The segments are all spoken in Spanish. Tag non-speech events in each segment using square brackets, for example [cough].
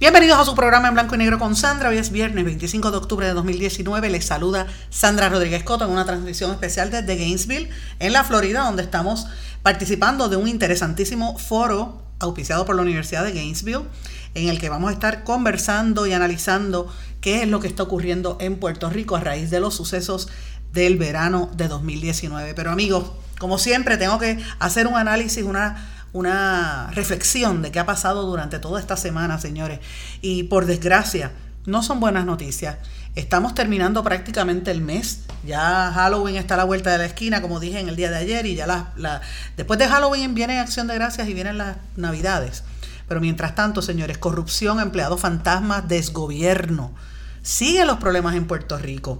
Bienvenidos a su programa en blanco y negro con Sandra. Hoy es viernes 25 de octubre de 2019. Les saluda Sandra Rodríguez Coto en una transmisión especial desde Gainesville, en la Florida, donde estamos participando de un interesantísimo foro auspiciado por la Universidad de Gainesville, en el que vamos a estar conversando y analizando qué es lo que está ocurriendo en Puerto Rico a raíz de los sucesos del verano de 2019. Pero amigos, como siempre, tengo que hacer un análisis, una, una reflexión de qué ha pasado durante toda esta semana, señores. Y por desgracia, no son buenas noticias. Estamos terminando prácticamente el mes. Ya Halloween está a la vuelta de la esquina, como dije en el día de ayer, y ya la, después de Halloween viene Acción de Gracias y vienen las Navidades. Pero mientras tanto, señores, corrupción, empleados fantasmas, desgobierno. Siguen los problemas en Puerto Rico.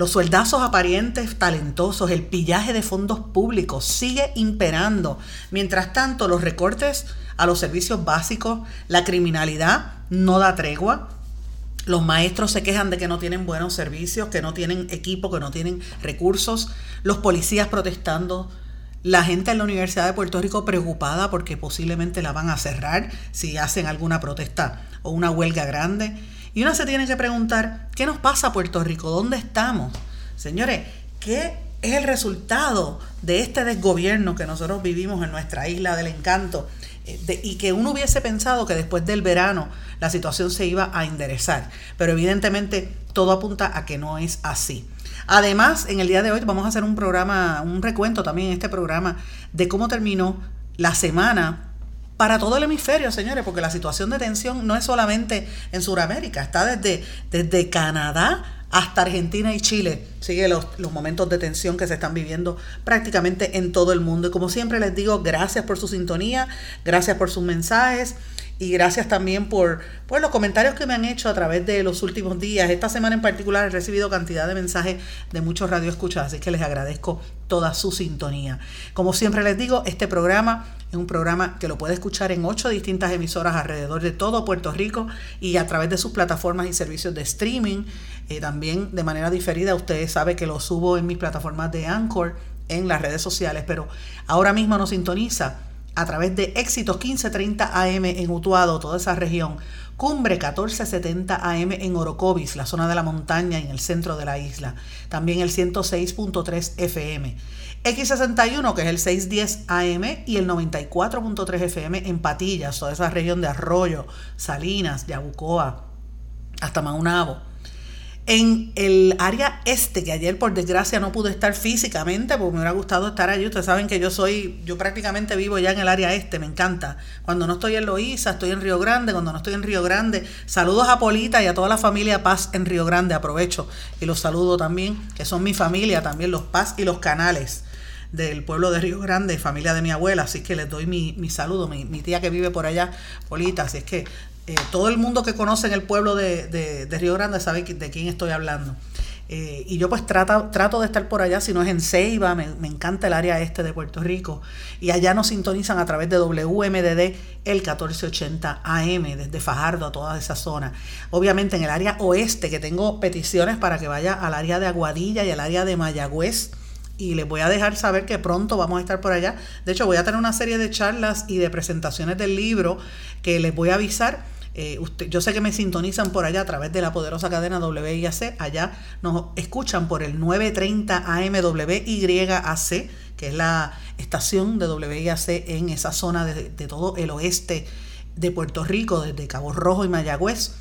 Los sueldazos aparentes talentosos, el pillaje de fondos públicos sigue imperando. Mientras tanto, los recortes a los servicios básicos, la criminalidad no da tregua. Los maestros se quejan de que no tienen buenos servicios, que no tienen equipo, que no tienen recursos. Los policías protestando. La gente en la Universidad de Puerto Rico preocupada porque posiblemente la van a cerrar si hacen alguna protesta o una huelga grande. Y uno se tiene que preguntar, ¿qué nos pasa a Puerto Rico? ¿Dónde estamos? Señores, ¿qué es el resultado de este desgobierno que nosotros vivimos en nuestra isla del encanto? Eh, y que uno hubiese pensado que después del verano la situación se iba a enderezar. Pero evidentemente todo apunta a que no es así. Además, en el día de hoy vamos a hacer un programa, un recuento también en este programa de cómo terminó la semana para todo el hemisferio, señores, porque la situación de tensión no es solamente en Sudamérica, está desde, desde Canadá hasta Argentina y Chile. Sigue los, los, momentos de tensión que se están viviendo prácticamente en todo el mundo. Y como siempre les digo, gracias por su sintonía, gracias por sus mensajes y gracias también por, los comentarios que me han hecho a través de los últimos días. Esta semana en particular he recibido cantidad de mensajes de muchos radioescuchas, así que les agradezco toda su sintonía. Como siempre les digo, este programa es un programa que lo puede escuchar en ocho distintas emisoras alrededor de todo Puerto Rico y a través de sus plataformas y servicios de streaming. Eh, también de manera diferida, ustedes saben que lo subo en mis plataformas de Anchor en las redes sociales, pero ahora mismo nos sintoniza a través de Éxitos 1530 AM en Utuado, toda esa región, Cumbre 1470 AM en Orocovis, la zona de la montaña en el centro de la isla, también el 106.3 FM. X61, que es el 610 AM, y el 94.3 FM en Patillas, toda esa región de Arroyo, Salinas, Yabucoa, hasta Maunabo en el área este, que ayer por desgracia no pude estar físicamente, porque me hubiera gustado estar allí. Ustedes saben que yo soy, yo prácticamente vivo ya en el área este, me encanta. Cuando no estoy en Loíza, estoy en Río Grande, cuando no estoy en Río Grande, saludos a Polita y a toda la familia Paz en Río Grande, aprovecho y los saludo también, que son mi familia, también los Paz y los Canales del pueblo de Río Grande, familia de mi abuela, así que les doy mi, mi saludo, mi, mi, tía que vive por allá, Polita, así es que eh, todo el mundo que conoce en el pueblo de, Río Grande sabe de quién estoy hablando. Eh, y yo pues trato, trato de estar por allá, si no es en Ceiba, me, encanta el área este de Puerto Rico. Y allá nos sintonizan a través de WMDD el 1480 AM, desde Fajardo a toda esa zona. Obviamente en el área oeste, que tengo peticiones para que vaya al área de Aguadilla y al área de Mayagüez. Y les voy a dejar saber que pronto vamos a estar por allá. De hecho, voy a tener una serie de charlas y de presentaciones del libro que les voy a avisar eh, usted, yo sé que me sintonizan por allá a través de la poderosa cadena WIAC. Allá nos escuchan por el 930 AM WYAC, que es la estación de WIAC en esa zona de, todo el oeste de Puerto Rico, desde Cabo Rojo y Mayagüez,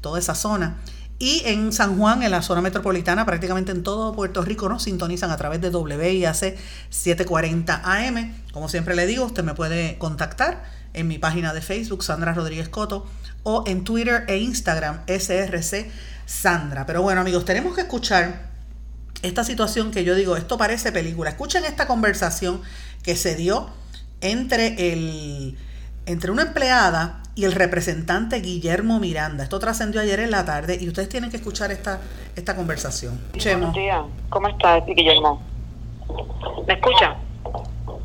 toda esa zona. Y en San Juan, en la zona metropolitana, prácticamente en todo Puerto Rico nos sintonizan a través de WIAC 740 AM. Como siempre le digo, usted me puede contactar en mi página de Facebook, Sandra Rodríguez Coto, o en Twitter e Instagram, SRC Sandra. Pero bueno, amigos, tenemos que escuchar esta situación que yo digo, esto parece película. Escuchen esta conversación que se dio entre, el, entre una empleada y el representante Guillermo Miranda. Esto trascendió ayer en la tarde y ustedes tienen que escuchar esta, esta conversación. Buenos días. ¿Cómo estás, Guillermo? ¿Me escucha?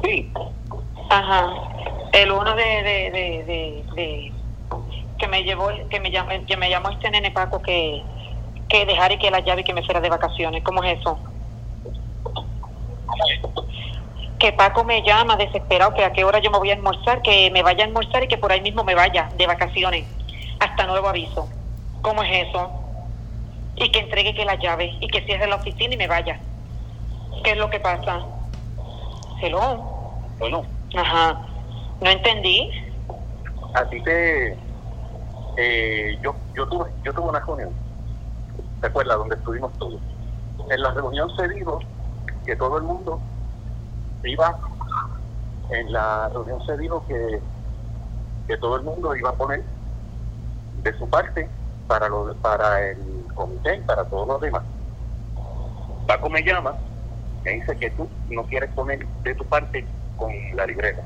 Sí. Ajá. El uno de, de, de, de, que me llevó, que me llamó, que me llamó este nene Paco que, que dejara que la llave que me fuera de vacaciones. ¿Cómo es eso? Que Paco me llama desesperado que a qué hora yo me voy a almorzar, que me vaya a almorzar y que por ahí mismo me vaya de vacaciones hasta nuevo aviso. ¿Cómo es eso? Y que entregue que la llave y que cierre la oficina y me vaya. ¿Qué es lo que pasa? Hello. Bueno, Ajá. No entendí. a ti te... eh, yo, yo, tuve, yo tuve una reunión, ¿te acuerdas? Donde estuvimos todos. En la reunión se dijo que todo el mundo iba... En la reunión se dijo que, que todo el mundo iba a poner de su parte para, lo, para el comité y para todos los demás. Paco me llama, me dice que tú no quieres poner de tu parte con la libreta.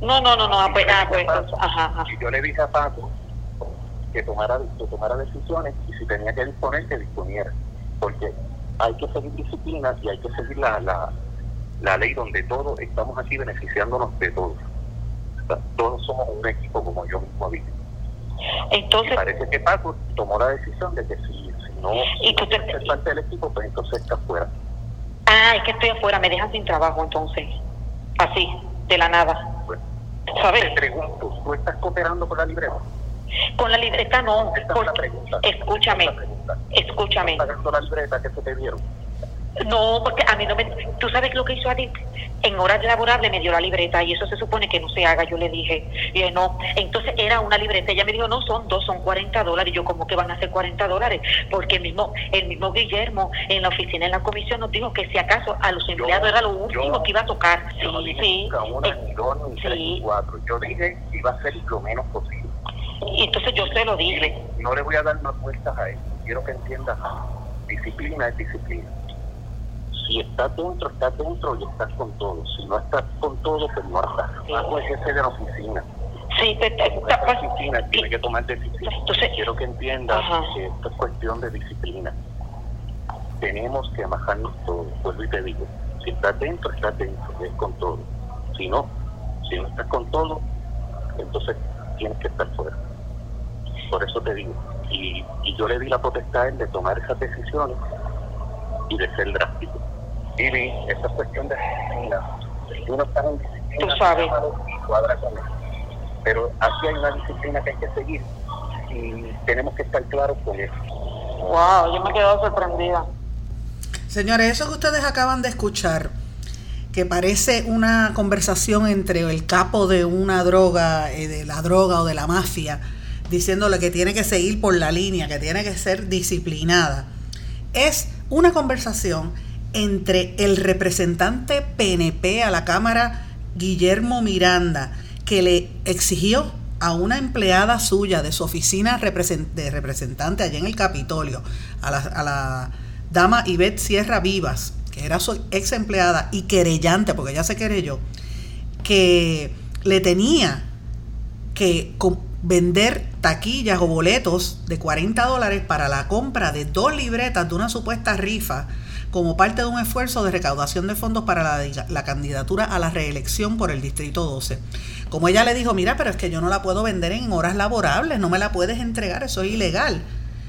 No, no, no, no. ah, Pues, ah, pues, ajá, ajá. Y yo le dije a Paco que tomara, que tomara decisiones y si tenía que disponer, que disponiera. Porque hay que seguir disciplina y hay que seguir la, la, la ley donde todos estamos aquí beneficiándonos de todos. O sea, todos somos un equipo, como yo mismo. Y Entonces, parece que Paco tomó la decisión de que si, si no ¿Y tú te- parte del equipo, pues entonces está fuera. Ah, es que estoy afuera, me dejan sin trabajo entonces. Así, de la nada. Pues, ¿Sabes? te pregunto, ¿tú estás cooperando con la libreta? Con la libreta no. Esta es la Porque, pregunta. escúchame, Esta es la pregunta. escúchame. ¿Estás pagando la libreta que se te dieron? No, porque a mí no me... ¿Tú sabes lo que hizo Adit? En horas laborables me dio la libreta y eso se supone que no se haga. Yo le dije, y dije, no. Entonces era una libreta. Ella me dijo, no, son dos, son 40 dólares. Y yo, ¿cómo que van a ser 40 dólares? Porque el mismo, el mismo Guillermo en la oficina, en la comisión, nos dijo que si acaso a los empleados era lo último yo- que iba a tocar. Yo no Sí, dije sí. nunca una, Eh, ni dos, ni tres, sí. ni cuatro. Yo dije que iba a ser lo menos posible. Y entonces yo se lo dije. No le voy a dar más vueltas a eso. Quiero que entiendas, disciplina es disciplina. Si estás dentro, estás dentro y estás con todo. Si no estás con todo, pues no estás. Paco es jefe de la oficina. Sí, de la oficina tiene que tomar decisiones. Entonces- Quiero que entiendas Ajá. que esto es cuestión de disciplina. Tenemos que amajarnos todo. Vuelvo y te digo, si estás dentro, estás dentro, es con todo. Si no, si no estás con todo, entonces tienes que estar fuera. Por eso te digo. Y, y yo le di la potestad a él de tomar esas decisiones y de ser drástico. Y vi, esa es cuestión de disciplina. Si uno está en disciplina, Tú sabes. cuadra con él. Pero aquí hay una disciplina que hay que seguir y tenemos que estar claros con eso. Wow, yo me he quedado sorprendida. Señores, eso que ustedes acaban de escuchar, que parece una conversación entre el capo de una droga, eh, de la droga o de la mafia, diciéndole que tiene que seguir por la línea, que tiene que ser disciplinada, es una conversación entre el representante PNP a la Cámara, Guillermo Miranda, que le exigió a una empleada suya de su oficina de representante allá en el Capitolio, a la, a la dama Ivette Sierra Vivas, que era su ex empleada y querellante, porque ella se querelló, que le tenía que vender taquillas o boletos de 40 dólares para la compra de dos libretas de una supuesta rifa como parte de un esfuerzo de recaudación de fondos para la, candidatura a la reelección por el Distrito 12. Como ella le dijo, mira, pero es que yo no la puedo vender en horas laborables, no me la puedes entregar, eso es ilegal.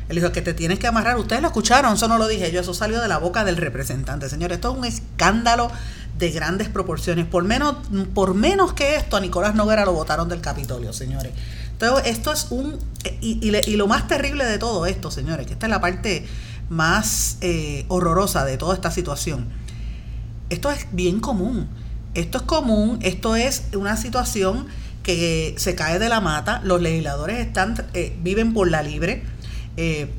Él dijo que te tienes que amarrar. Ustedes lo escucharon, eso no lo dije yo, eso salió de la boca del representante. Señores, esto es un escándalo de grandes proporciones. Por menos, por menos que esto, a Nicolás Noguera lo votaron del Capitolio, señores. Entonces, esto es un... Le- y lo más terrible de todo esto, señores, que esta es la parte más eh, horrorosa de toda esta situación. Esto es bien común. Esto es común, esto es una situación que se cae de la mata. Los legisladores están, eh, viven por la libre. eh,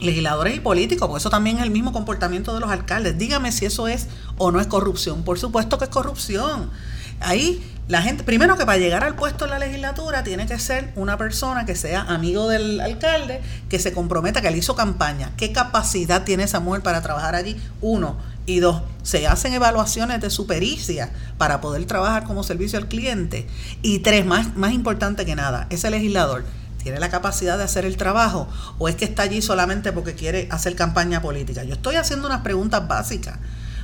legisladores y políticos, porque eso también es el mismo comportamiento de los alcaldes. Dígame si eso es o no es corrupción. Por supuesto que es corrupción. Ahí la gente, primero que para llegar al puesto en la legislatura tiene que ser una persona que sea amigo del alcalde, que se comprometa, que le hizo campaña. ¿Qué capacidad tiene esa mujer para trabajar allí? Uno. Y dos, se hacen evaluaciones de su pericia para poder trabajar como servicio al cliente. Y tres, más, más importante que nada, ese legislador tiene la capacidad de hacer el trabajo o es que está allí solamente porque quiere hacer campaña política. Yo estoy haciendo unas preguntas básicas.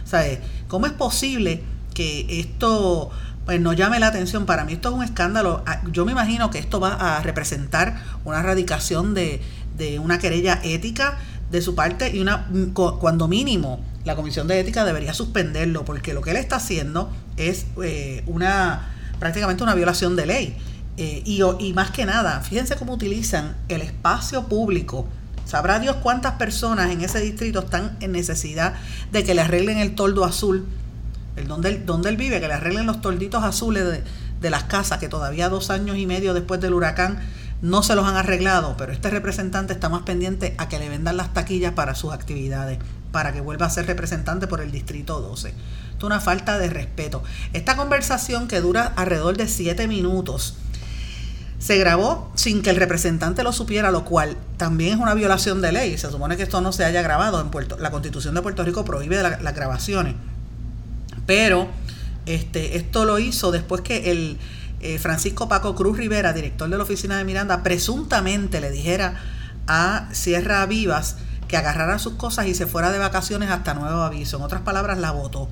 Sea, ¿cómo es posible que esto pues nos llame la atención. Para mí esto es un escándalo. Ah, yo me imagino que esto va a representar una erradicación de, de una querella ética de su parte y una cuando mínimo la comisión de ética debería suspenderlo porque lo que él está haciendo es eh, una prácticamente una violación de ley eh, y, y más que nada fíjense cómo utilizan el espacio público sabrá Dios cuántas personas en ese distrito están en necesidad de que le arreglen el toldo azul el donde él, donde él vive, que le arreglen los tolditos azules de, de las casas, que todavía dos años y medio después del huracán no se los han arreglado, pero este representante está más pendiente a que le vendan las taquillas para sus actividades, para que vuelva a ser representante por el Distrito 12. Esto es una falta de respeto. Esta conversación que dura alrededor de siete minutos se grabó sin que el representante lo supiera, lo cual también es una violación de ley. Se supone que esto no se haya grabado en Puerto La Constitución de Puerto Rico prohíbe las grabaciones. Pero este, esto lo hizo después que el eh, Francisco Paco Cruz Rivera, director de la oficina de Miranda, presuntamente le dijera a Sierra Vivas que agarrara sus cosas y se fuera de vacaciones hasta nuevo aviso. En otras palabras, la votó.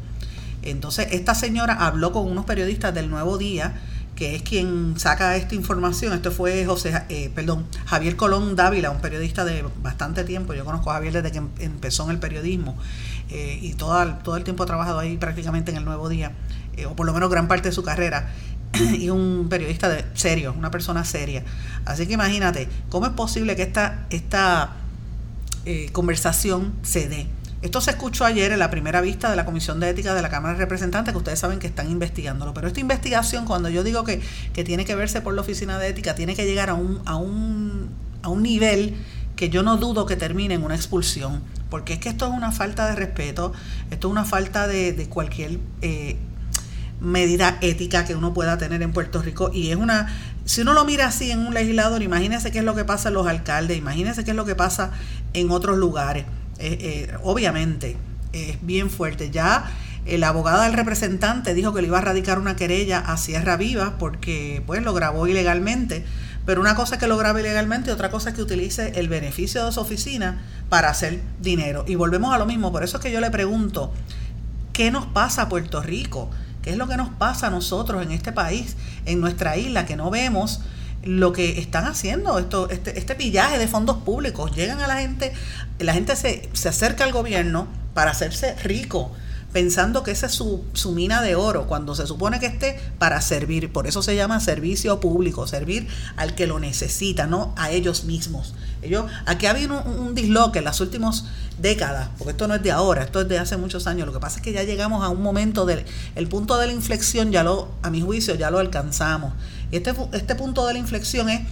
Entonces, esta señora habló con unos periodistas del Nuevo Día, que es quien saca esta información. Esto fue José, eh, perdón, Javier Colón Dávila, un periodista de bastante tiempo. Yo conozco a Javier desde que em, empezó en el periodismo. Eh, y todo, todo el tiempo ha trabajado ahí prácticamente en el Nuevo Día, eh, o por lo menos gran parte de su carrera, [clears throat] y un periodista serio, una persona seria. Así que imagínate, ¿cómo es posible que esta, esta eh, conversación se dé? Esto se escuchó ayer en la primera vista de la Comisión de Ética de la Cámara de Representantes, que ustedes saben que están investigándolo. Pero esta investigación, cuando yo digo que, que tiene que verse por la Oficina de Ética, tiene que llegar a un, a un, a un nivel que yo no dudo que termine en una expulsión porque es que esto es una falta de respeto, esto es una falta de, cualquier eh, medida ética que uno pueda tener en Puerto Rico y es una, si uno lo mira así en un legislador, imagínese qué es lo que pasa en los alcaldes, imagínese qué es lo que pasa en otros lugares. Eh, eh, obviamente es bien fuerte. Ya el abogado del representante dijo que le iba a radicar una querella a Sierra Viva porque pues lo grabó ilegalmente pero una cosa es que lo grabe ilegalmente y otra cosa es que utilice el beneficio de su oficina para hacer dinero. Y volvemos a lo mismo, por eso es que yo le pregunto, ¿qué nos pasa a Puerto Rico? ¿Qué es lo que nos pasa a nosotros en este país, en nuestra isla, que no vemos lo que están haciendo, esto, este, este pillaje de fondos públicos? Llegan a la gente, la gente se, se acerca al gobierno para hacerse rico pensando que esa es su, su, mina de oro, cuando se supone que esté para servir. Por eso se llama servicio público, servir al que lo necesita, no a ellos mismos. Ellos, aquí ha habido un, disloque en las últimas décadas, porque esto no es de ahora, esto es de hace muchos años. Lo que pasa es que ya llegamos a un momento del el punto de la inflexión, ya lo, a mi juicio, ya lo alcanzamos. Y este, este punto de la inflexión es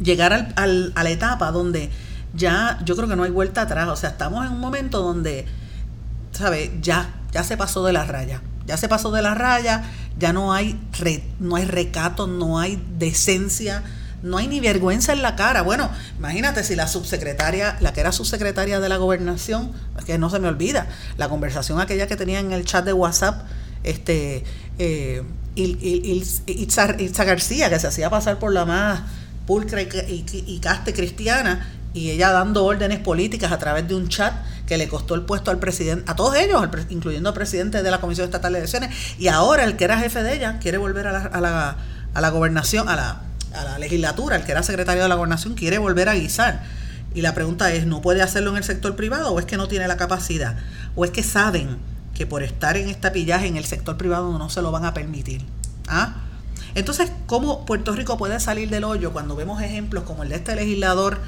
llegar al, al, a la etapa donde ya yo creo que no hay vuelta atrás. O sea, estamos en un momento donde ¿sabes? Ya, ya se pasó de la raya. Ya se pasó de la raya, ya no hay, no hay recato, no hay decencia, no hay ni vergüenza en la cara. Bueno, imagínate si la subsecretaria, la que era subsecretaria de la gobernación, que no se me olvida, la conversación aquella que tenía en el chat de WhatsApp, este, eh, Itza, García, que se hacía pasar por la más pulcra y, y caste cristiana, y ella dando órdenes políticas a través de un chat que le costó el puesto al presidente, a todos ellos, incluyendo al presidente de la Comisión Estatal de Elecciones, y ahora el que era jefe de ella quiere volver a la, a la, a la gobernación, a la, a la legislatura, el que era secretario de la gobernación quiere volver a guisar. Y la pregunta es, ¿no puede hacerlo en el sector privado o es que no tiene la capacidad? ¿O es que saben que por estar en esta pillaje en el sector privado no se lo van a permitir? ¿Ah? Entonces, ¿cómo Puerto Rico puede salir del hoyo cuando vemos ejemplos como el de este legislador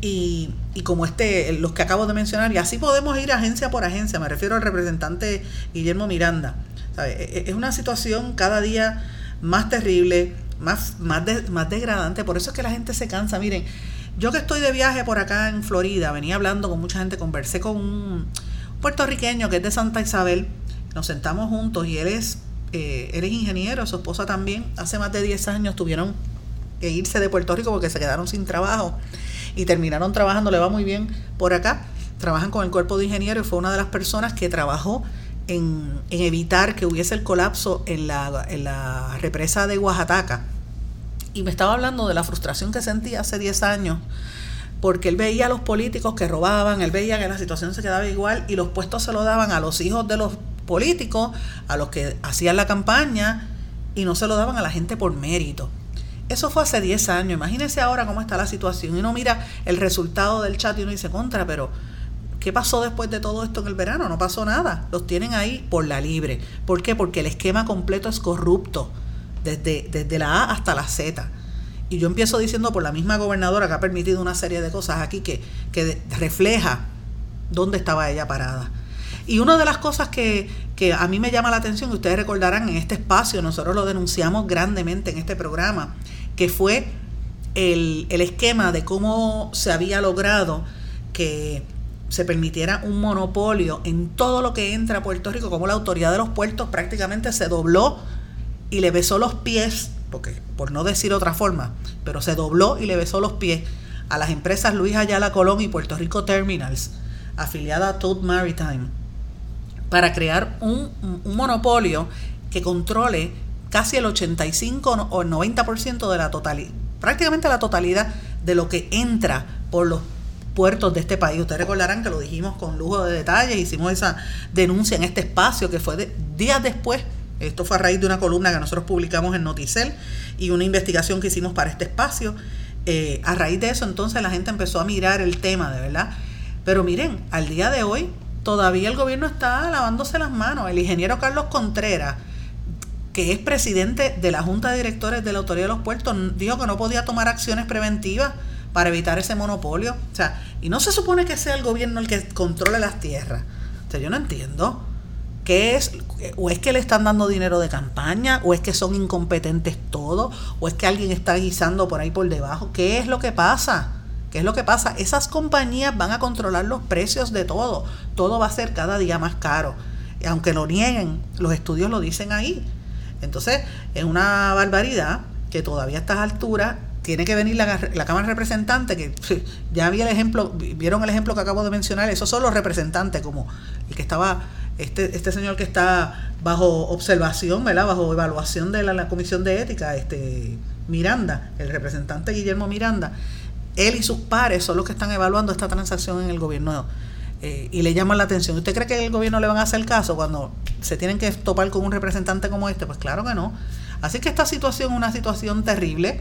y, y, como este, los que acabo de mencionar, y así podemos ir agencia por agencia, me refiero al representante Guillermo Miranda. E, e, es una situación cada día más terrible, más, más, más degradante, por eso es que la gente se cansa. Miren, yo que estoy de viaje por acá en Florida, venía hablando con mucha gente, conversé con un puertorriqueño que es de Santa Isabel, nos sentamos juntos y él es eh, él es ingeniero, su esposa también, hace más de 10 años tuvieron que irse de Puerto Rico porque se quedaron sin trabajo y terminaron trabajando, le va muy bien por acá, trabajan con el cuerpo de ingenieros y fue una de las personas que trabajó en, evitar que hubiese el colapso en la, en la represa de Oaxaca. Y me estaba hablando de la frustración que sentía hace 10 años porque él veía a los políticos que robaban, él veía que la situación se quedaba igual y los puestos se lo daban a los hijos de los políticos, a los que hacían la campaña y no se lo daban a la gente por mérito. Eso fue hace 10 años. Imagínense ahora cómo está la situación. Y uno mira el resultado del chat y uno dice, contra, pero ¿qué pasó después de todo esto en el verano? No pasó nada. Los tienen ahí por la libre. ¿Por qué? Porque el esquema completo es corrupto, desde, desde la A hasta la Z. Y yo empiezo diciendo por la misma gobernadora que ha permitido una serie de cosas aquí que, que refleja dónde estaba ella parada. Y una de las cosas que, a mí me llama la atención, que ustedes recordarán en este espacio, nosotros lo denunciamos grandemente en este programa, que fue el, el esquema de cómo se había logrado que se permitiera un monopolio en todo lo que entra a Puerto Rico, como la autoridad de los puertos prácticamente se dobló y le besó los pies, porque por no decir otra forma, pero se dobló y le besó los pies a las empresas Luis Ayala Colón y Puerto Rico Terminals, afiliada a Toad Maritime, para crear un, monopolio que controle casi el 85 o el 90% de la totalidad, prácticamente la totalidad de lo que entra por los puertos de este país. Ustedes recordarán que lo dijimos con lujo de detalles, hicimos esa denuncia en este espacio que fue de, días después. Esto fue a raíz de una columna que nosotros publicamos en Noticel y una investigación que hicimos para este espacio. Eh, a raíz de eso entonces la gente empezó a mirar el tema, de verdad. Pero miren, al día de hoy todavía el gobierno está lavándose las manos. El ingeniero Carlos Contreras, que es presidente de la Junta de Directores de la Autoridad de los Puertos, dijo que no podía tomar acciones preventivas para evitar ese monopolio. O sea, y no se supone que sea el gobierno el que controle las tierras. O sea, yo no entiendo. ¿Qué es? ¿O es que le están dando dinero de campaña? ¿O es que son incompetentes todos? ¿O es que alguien está guisando por ahí por debajo? ¿Qué es lo que pasa? ¿Qué es lo que pasa? Esas compañías van a controlar los precios de todo. Todo va a ser cada día más caro. Aunque lo nieguen, los estudios lo dicen ahí. Entonces, es una barbaridad que todavía a estas alturas tiene que venir la, la Cámara de Representantes, que [laughs] ya vi el ejemplo, vieron el ejemplo que acabo de mencionar, esos son los representantes, como el que estaba, este, este señor que está bajo observación, ¿verdad? Bajo evaluación de la, la Comisión de Ética, este Miranda, el representante Guillermo Miranda él y sus pares son los que están evaluando esta transacción en el gobierno eh, y le llaman la atención. ¿Usted cree que el gobierno le van a hacer caso cuando se tienen que topar con un representante como este? Pues claro que no. Así que esta situación es una situación terrible.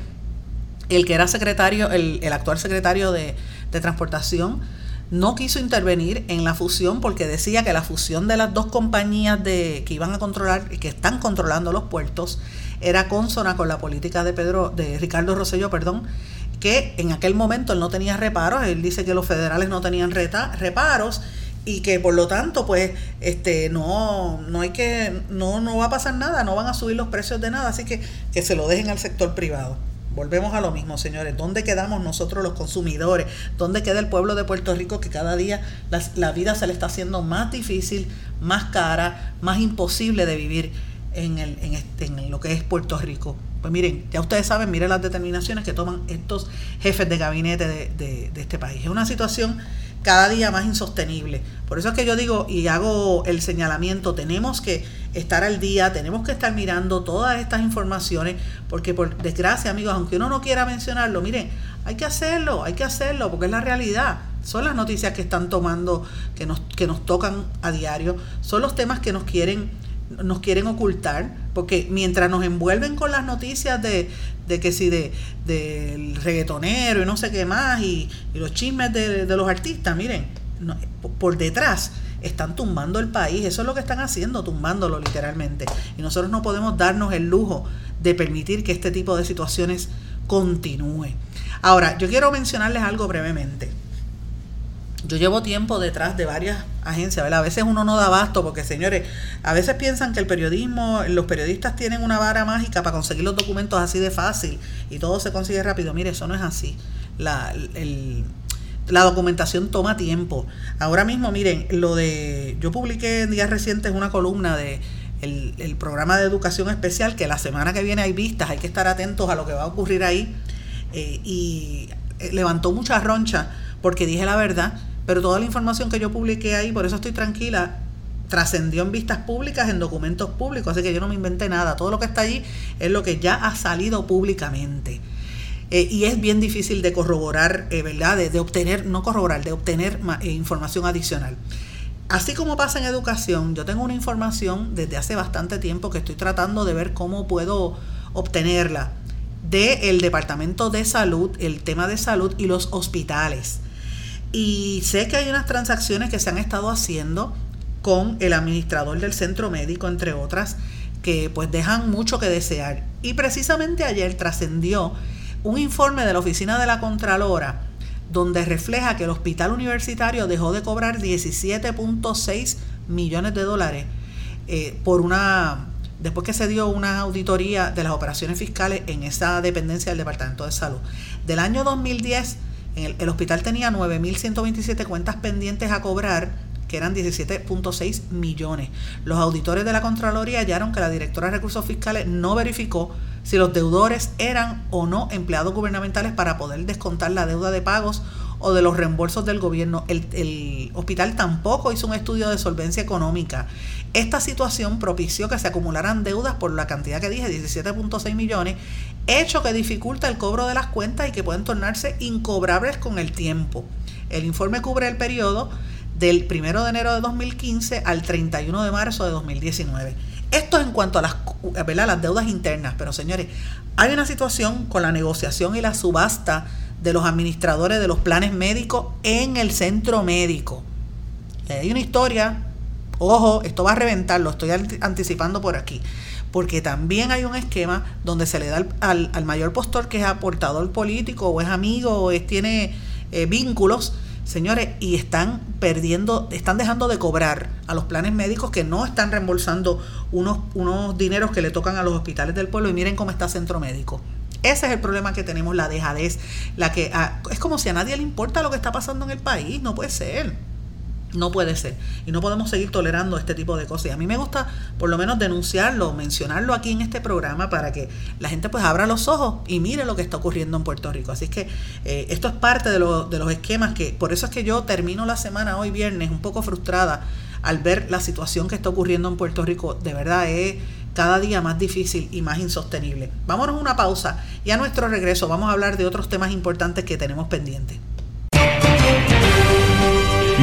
El que era secretario, el, actual secretario de, de Transportación, no quiso intervenir en la fusión porque decía que la fusión de las dos compañías de, que iban a controlar y que están controlando los puertos era consona con la política de Pedro, de Ricardo Rosselló, perdón, que en aquel momento él no tenía reparos, él dice que los federales no tenían reparos y que por lo tanto pues este no no hay que no no va a pasar nada, no van a subir los precios de nada, así que que se lo dejen al sector privado. Volvemos a lo mismo, señores. ¿Dónde quedamos nosotros los consumidores? ¿Dónde queda el pueblo de Puerto Rico que cada día la, la vida se le está haciendo más difícil, más cara, más imposible de vivir en, el, en, este, en lo que es Puerto Rico? Pues miren, ya ustedes saben, miren las determinaciones que toman estos jefes de gabinete de, este país. Es una situación cada día más insostenible. Por eso es que yo digo y hago el señalamiento, tenemos que estar al día, tenemos que estar mirando todas estas informaciones, porque por desgracia, amigos, aunque uno no quiera mencionarlo, miren, hay que hacerlo, hay que hacerlo, porque es la realidad. Son las noticias que están tomando, que nos, que nos tocan a diario, son los temas que nos quieren nos quieren ocultar, porque mientras nos envuelven con las noticias de, de que si de del reggaetonero y no sé qué más, y, los chismes de, los artistas, miren, por detrás están tumbando el país, eso es lo que están haciendo, tumbándolo literalmente. Y nosotros no podemos darnos el lujo de permitir que este tipo de situaciones continúe. Ahora, yo quiero mencionarles algo brevemente. Yo llevo tiempo detrás de varias agencias, ¿verdad? A veces uno no da abasto porque, señores, a veces piensan que el periodismo, los periodistas tienen una vara mágica para conseguir los documentos así de fácil y todo se consigue rápido. Mire, eso no es así. La, la documentación toma tiempo. Ahora mismo, miren, lo de. Yo publiqué en días recientes una columna de el, programa de educación especial, que la semana que viene hay vistas, hay que estar atentos a lo que va a ocurrir ahí. Eh, y eh, levantó mucha roncha porque dije la verdad, pero toda la información que yo publiqué ahí, por eso estoy tranquila, trascendió en vistas públicas, en documentos públicos, así que yo no me inventé nada. Todo lo que está allí es lo que ya ha salido públicamente. Eh, y es bien difícil de corroborar, ¿verdad? De, obtener, no corroborar, de obtener información adicional. Así como pasa en educación, yo tengo una información desde hace bastante tiempo que estoy tratando de ver cómo puedo obtenerla del Departamento de Salud, el tema de salud y los hospitales. Y sé que hay unas transacciones que se han estado haciendo con el administrador del centro médico, entre otras, que pues dejan mucho que desear. Y precisamente ayer trascendió un informe de la Oficina de la Contralora donde refleja que el hospital universitario dejó de cobrar 17.6 millones de dólares eh, por una después que se dio una auditoría de las operaciones fiscales en esa dependencia del Departamento de Salud. Del año 2010, el, el hospital tenía 9.127 cuentas pendientes a cobrar, que eran 17.6 millones. Los auditores de la Contraloría hallaron que la directora de Recursos Fiscales no verificó si los deudores eran o no empleados gubernamentales para poder descontar la deuda de pagos o de los reembolsos del gobierno. El, hospital tampoco hizo un estudio de solvencia económica. Esta situación propició que se acumularan deudas por la cantidad que dije, 17.6 millones, hecho que dificulta el cobro de las cuentas y que pueden tornarse incobrables con el tiempo. El informe cubre el periodo del 1 de enero de 2015 al 31 de marzo de 2019. Esto en cuanto a las, las deudas internas, pero señores, hay una situación con la negociación y la subasta de los administradores de los planes médicos en el centro médico. Hay una historia, ojo, esto va a reventar, lo estoy anticipando por aquí, porque también hay un esquema donde se le da al, mayor postor que es aportador político o es amigo o es, tiene eh, vínculos, Señores, y están perdiendo, están dejando de cobrar a los planes médicos que no están reembolsando unos, unos dineros que le tocan a los hospitales del pueblo y miren cómo está Centro Médico. Ese es el problema que tenemos, la dejadez, la que ah, es como si a nadie le importa lo que está pasando en el país, no puede ser. No puede ser. Y no podemos seguir tolerando este tipo de cosas. Y a mí me gusta por lo menos denunciarlo, mencionarlo aquí en este programa para que la gente pues abra los ojos y mire lo que está ocurriendo en Puerto Rico. Así que eh, esto es parte de, de los esquemas que, por eso es que yo termino la semana hoy viernes un poco frustrada al ver la situación que está ocurriendo en Puerto Rico. De verdad es cada día más difícil y más insostenible. Vámonos a una pausa y a nuestro regreso vamos a hablar de otros temas importantes que tenemos pendientes.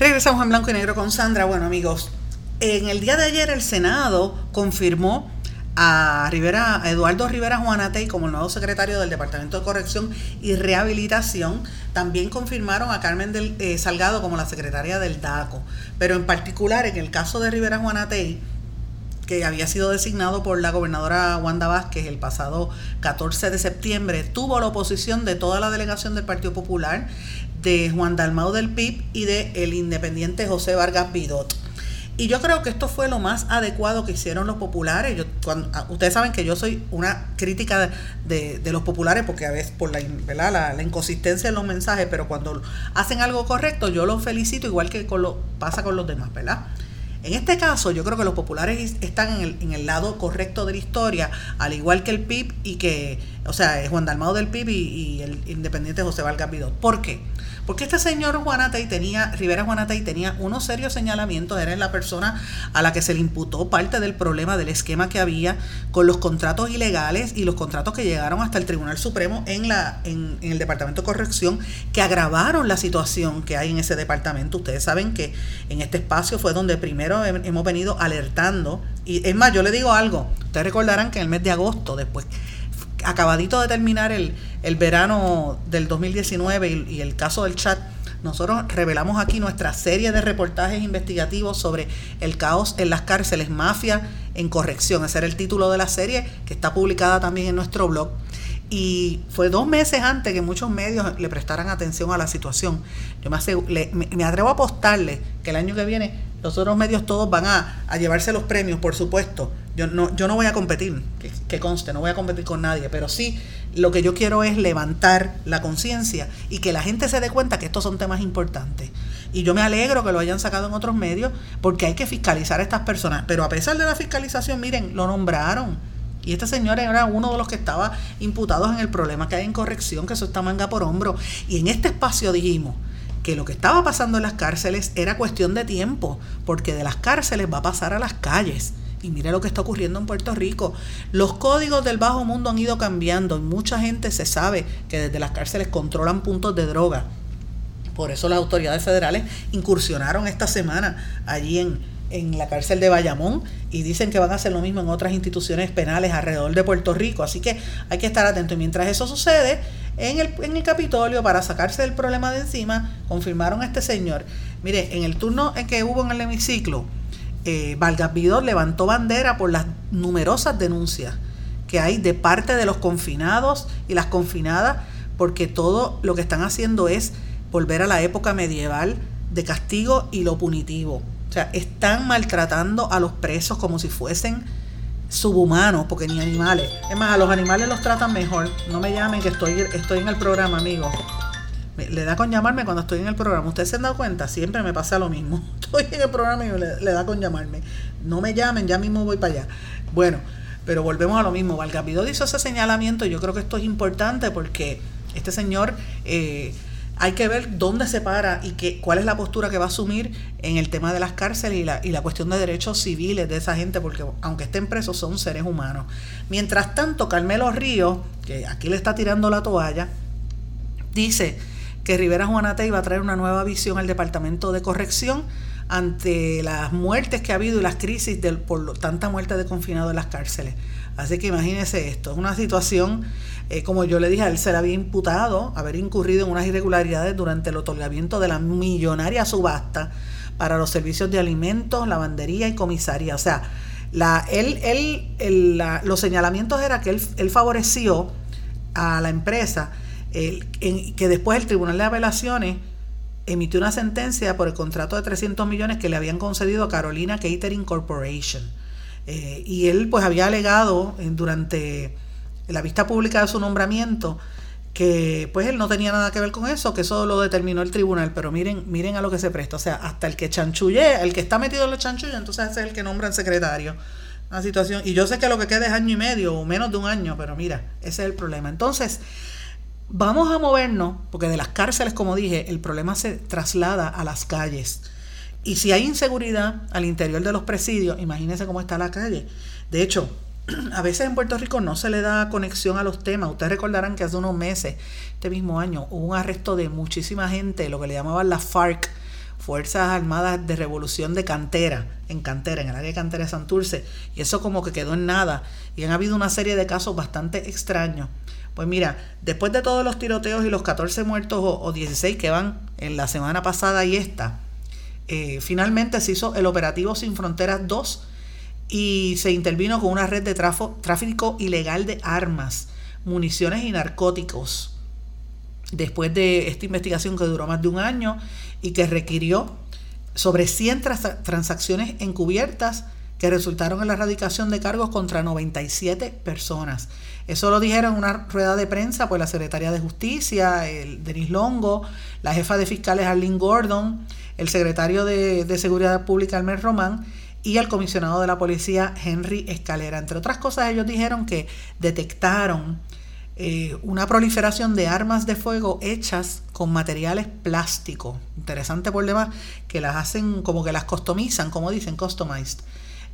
Regresamos en blanco y negro con Sandra. Bueno, amigos, en el día de ayer el Senado confirmó a, Rivera, Eduardo Rivera Juanatey como el nuevo secretario del Departamento de Corrección y Rehabilitación. También confirmaron a Carmen del, eh, Salgado como la secretaria del DACO. Pero en particular, en el caso de Rivera Juanatey, que había sido designado por la gobernadora Wanda Vázquez el pasado 14 de septiembre, tuvo la oposición de toda la delegación del Partido Popular de Juan Dalmau del PIB y de el independiente José Vargas Vidot. Y yo creo que esto fue lo más adecuado que hicieron los populares. Yo, cuando, ah, ustedes saben que yo soy una crítica de, los populares porque a veces por la, La, inconsistencia en los mensajes, pero cuando hacen algo correcto yo los felicito igual que pasa con los demás, ¿verdad? En este caso, yo creo que los populares están en el, en el, lado correcto de la historia, al igual que el PIB y que, o sea, Juan Dalmado del PIB y, el independiente José Vargas. ¿Por qué? Porque este señor Juanatay tenía, Rivera Juanatay tenía unos serios señalamientos, era la persona a la que se le imputó parte del problema del esquema que había con los contratos ilegales y los contratos que llegaron hasta el Tribunal Supremo en, la, en, el Departamento de Corrección, que agravaron la situación que hay en ese departamento. Ustedes saben que en este espacio fue donde primero hemos venido alertando, y es más, yo le digo algo, ustedes recordarán que en el mes de agosto, después acabadito de terminar el, el verano del 2019 y, el caso del chat nosotros revelamos aquí nuestra serie de reportajes investigativos sobre el caos en las cárceles, mafia en corrección. Ese era el título de la serie que está publicada también en nuestro blog. Y fue dos meses antes que muchos medios le prestaran atención a la situación. Yo me, me atrevo a apostarle que el año que viene los otros medios todos van a, llevarse los premios, por supuesto. Yo no, yo no voy a competir, que, conste, no voy a competir con nadie, pero sí lo que yo quiero es levantar la conciencia y que la gente se dé cuenta que estos son temas importantes. Y yo me alegro que lo hayan sacado en otros medios porque hay que fiscalizar a estas personas. Pero a pesar de la fiscalización, miren, lo nombraron. Y este señor era uno de los que estaba imputados en el problema que hay en corrección, que eso está manga por hombro. Y en este espacio dijimos, que lo que estaba pasando en las cárceles era cuestión de tiempo, porque de las cárceles va a pasar a las calles. Y mire lo que está ocurriendo en Puerto Rico. Los códigos del bajo mundo han ido cambiando y mucha gente se sabe que desde las cárceles controlan puntos de droga. Por eso las autoridades federales incursionaron esta semana allí en, en la cárcel de Bayamón y dicen que van a hacer lo mismo en otras instituciones penales alrededor de Puerto Rico. Así que hay que estar atentos. Y mientras eso sucede, en el, en el Capitolio, para sacarse del problema de encima, confirmaron a este señor. Mire, en el turno en que hubo en el hemiciclo, eh, Vargas Vidor levantó bandera por las numerosas denuncias que hay de parte de los confinados y las confinadas, porque todo lo que están haciendo es volver a la época medieval de castigo y lo punitivo. O sea, están maltratando a los presos como si fuesen subhumanos, porque ni animales. Es más, a los animales los tratan mejor. No me llamen que estoy, estoy en el programa, amigo. Le da con llamarme cuando estoy en el programa. ¿Ustedes se han dado cuenta? Siempre me pasa lo mismo. [laughs] Estoy en el programa y le, da con llamarme. No me llamen, ya mismo voy para allá. Bueno, pero volvemos a lo mismo. Valgapido hizo ese señalamiento yo creo que esto es importante porque este señor... Eh, hay que ver dónde se para y cuál es la postura que va a asumir en el tema de las cárceles y la, y la cuestión de derechos civiles de esa gente, porque aunque estén presos son seres humanos. Mientras tanto, Carmelo Ríos, que aquí le está tirando la toalla, dice que Rivera Juanate iba a traer una nueva visión al Departamento de Corrección ante las muertes que ha habido y las crisis del, por tanta muerte de confinados en las cárceles. Así que imagínese esto, es una situación eh, como yo le dije, a él se le había imputado haber incurrido en unas irregularidades durante el otorgamiento de la millonaria subasta para los servicios de alimentos, lavandería y comisaría. O sea, la, él, él, los señalamientos era que él, favoreció a la empresa, que después el Tribunal de Apelaciones emitió una sentencia por el contrato de 300 millones que le habían concedido a Carolina Catering Corporation. Eh, y él pues había alegado durante la vista pública de su nombramiento, que pues él no tenía nada que ver con eso, que eso lo determinó el tribunal, pero miren, miren a lo que se presta, o sea, hasta el que chanchulle, el que está metido en los chanchullos, entonces ese es el que nombra el secretario. Una situación, y yo sé que lo que queda es año y medio o menos de un año, pero mira, ese es el problema. Entonces, vamos a movernos, porque de las cárceles, como dije, el problema se traslada a las calles. Y si hay inseguridad al interior de los presidios, imagínense cómo está la calle. De hecho, [clears throat] a veces en Puerto Rico no se le da conexión a los temas. Ustedes recordarán que hace unos meses, este mismo año, hubo un arresto de muchísima gente, lo que le llamaban las FARC, Fuerzas Armadas de Revolución de Cantera, en Cantera, en el área de Cantera de Santurce, y eso como que quedó en nada. Y han habido una serie de casos bastante extraños. Pues mira, después de todos los tiroteos y los 14 muertos o, 16 que van en la semana pasada y esta, eh, finalmente se hizo el operativo Sin Fronteras 2 y se intervino con una red de tráfico ilegal de armas, municiones y narcóticos. Después de esta investigación que duró más de un año y que requirió sobre 100 transacciones encubiertas que resultaron en la erradicación de cargos contra 97 personas. Eso lo dijeron en una rueda de prensa por la secretaria de Justicia, el Denis Longo, la jefa de fiscales Arlene Gordon, el secretario de, Seguridad Pública Almer Román y al comisionado de la policía Henry Escalera. Entre otras cosas, ellos dijeron que detectaron eh, una proliferación de armas de fuego hechas con materiales plásticos. Interesante por demás, que las hacen como que las customizan, como dicen, customized.